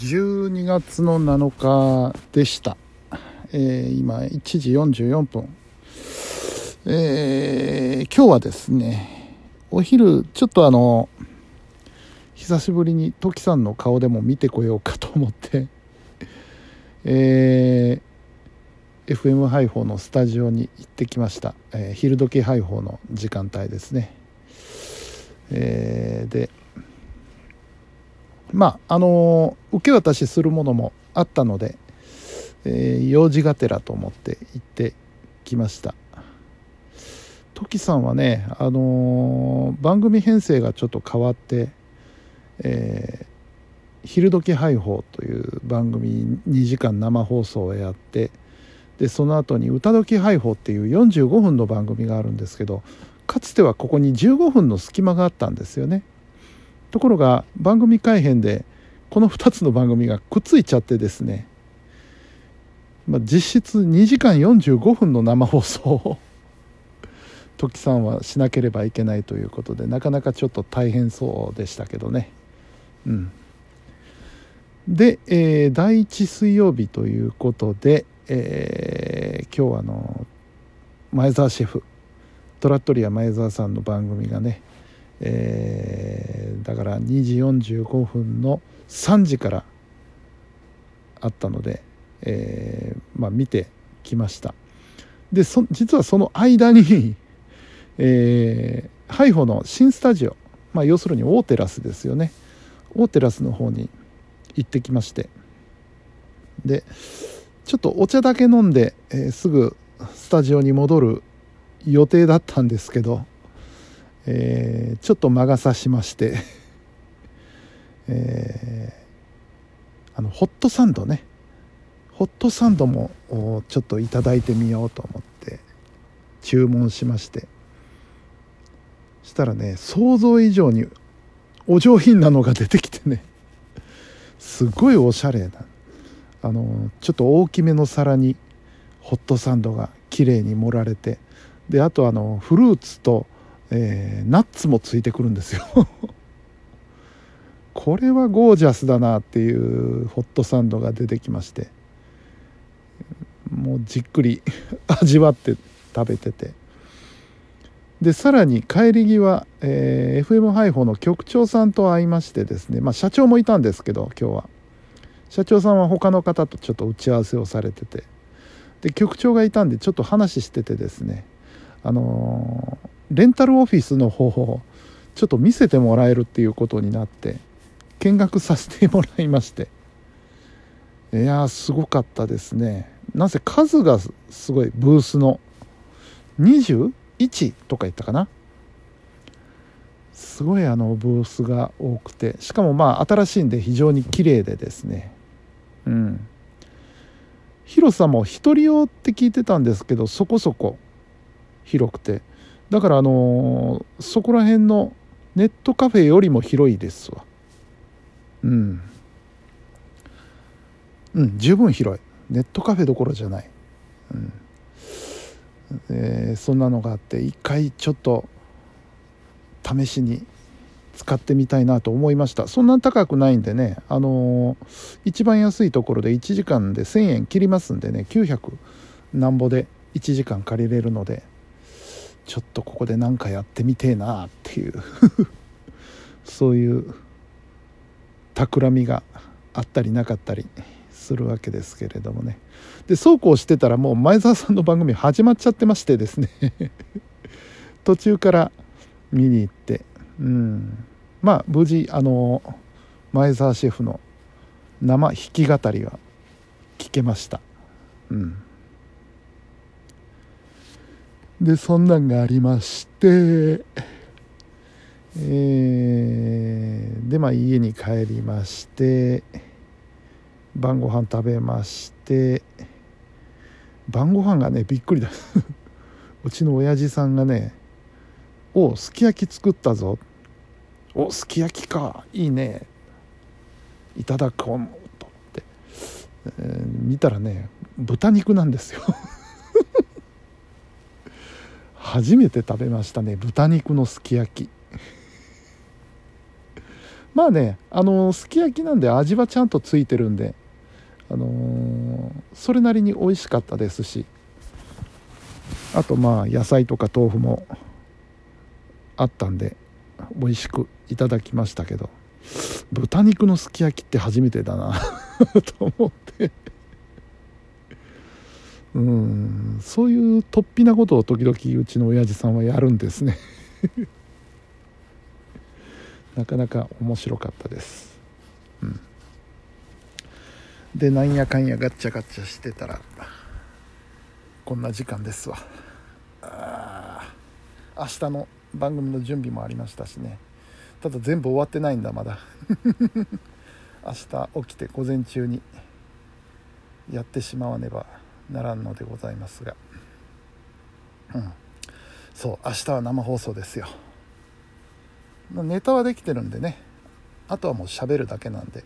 12月の7日でした、えー今1時44分。えー今日はですねお昼ちょっとあの久しぶりにトキさんの顔でも見てこようかと思ってえー FM 配報のスタジオに行ってきました、えー昼時配報の時間帯ですね。えーでまああの受け渡しするものもあったので、えー用事がてらと思って行ってきましたトキさんはね、あのー番組編成がちょっと変わって「えー昼時配報」という番組2時間生放送をやってでその後に「歌時配報」っていう45分の番組があるんですけどかつてはここに15分の隙間があったんですよね。ところが番組改編でこの2つの番組がくっついちゃってですね、まあ、実質2時間45分の生放送を 時さんはしなければいけないということでなかなかちょっと大変そうでしたけどね。うん。で、えー第1水曜日ということで、えー今日はあの前澤シェフトラットリア前澤さんの番組がねえーだから2時45分の3時からあったので、えーまあ、見てきました。で実はその間に、えーハイホの新スタジオ、まあ、要するに大テラスですよね。大テラスの方に行ってきまして。でちょっとお茶だけ飲んで、えーすぐスタジオに戻る予定だったんですけどえーちょっと魔が差しまして、えーあのホットサンドね。ホットサンドもちょっといただいてみようと思って注文しまして。したらね想像以上にお上品なのが出てきてね。すごいおしゃれな。あのちょっと大きめの皿にホットサンドが綺麗に盛られて。であとあのフルーツとえーナッツもついてくるんですよ。これはゴージャスだなっていうホットサンドが出てきまして。もうじっくり 味わって食べてて。でさらに帰り際、えー FM 配報の局長さんと会いましてですね、まあ、社長もいたんですけど今日は。社長さんは他の方とちょっと打ち合わせをされてて。で局長がいたんでちょっと話しててですね。あのーレンタルオフィスの方をちょっと見せてもらえるっていうことになって見学させてもらいまして。いやーすごかったですね。なぜ数がすごいブースの。21とか言ったかな。すごいあのブースが多くて。しかもまあ新しいんで非常に綺麗でですね。うん。広さも一人用って聞いてたんですけどそこそこ広くて。だからあのーそこら辺のネットカフェよりも広いですわ。うん。うん十分広い。ネットカフェどころじゃない、うん。えーそんなのがあって一回ちょっと試しに使ってみたいなと思いました。そんな高くないんでねあのー一番安いところで1時間で1000円切りますんでね900なんぼで1時間借りれるので。ちょっとここで何かやってみてえなっていう そういう企みがあったりなかったりするわけですけれどもね。でそうこうしてたらもう前澤さんの番組始まっちゃってましてですね。途中から見に行って。うん。まあ無事あの前澤シェフの生弾き語りは聞けました。うん。でそんなんがありましてえーでまあ家に帰りまして晩ご飯食べまして晩ご飯がねびっくりだ。うちの親父さんがね「おすき焼き作ったぞ」「おすき焼きか。いいね」いただこうと思って、えー見たらね豚肉なんですよ。初めて食べましたね。豚肉のすき焼き。まあねあのすき焼きなんで味はちゃんとついてるんであのー、それなりに美味しかったですし。あとまあ野菜とか豆腐もあったんで美味しくいただきましたけど。豚肉のすき焼きって初めてだな。と思って。うん。そういう突飛なことを時々うちの親父さんはやるんですね。なかなか面白かったです、うん、でなんやかんやガッチャガッチャしてたらこんな時間ですわ。あ明日の番組の準備もありましたしね。ただ全部終わってないんだまだ。明日起きて午前中にやってしまわねば。ならんのでございますが。うん。そう明日は生放送ですよ。ネタはできてるんでね。あとはもう喋るだけなんで。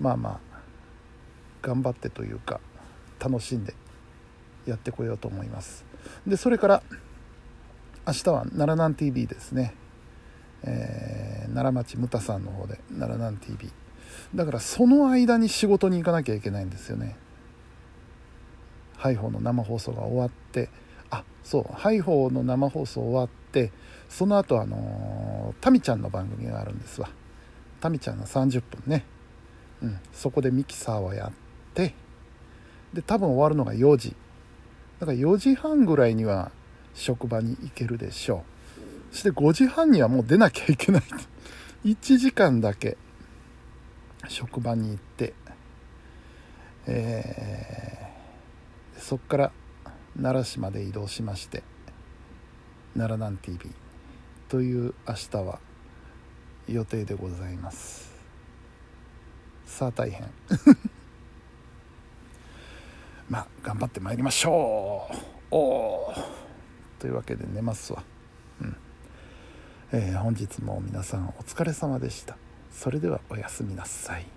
まあまあ頑張ってというか楽しんでやってこようと思います。でそれから明日は奈良南 TV ですね。えー、奈良町牟田さんの方で奈良南 TV だからその間に仕事に行かなきゃいけないんですよね。ハイホーの生放送が終わってあそうハイホーの生放送終わってその後あのタミちゃんの番組があるんですわ。タミちゃんの30分ね、うん、そこでミキサーをやってで多分終わるのが4時。だから4時半ぐらいには職場に行けるでしょう。そして5時半にはもう出なきゃいけない。1時間だけ職場に行って、えー、そこから奈良市まで移動しまして奈良南 TV という明日は予定でございます。さあ大変。まあ頑張ってまいりましょう。おおというわけで寝ますわ。うん。えー、本日も皆さんお疲れ様でした。それではおやすみなさい。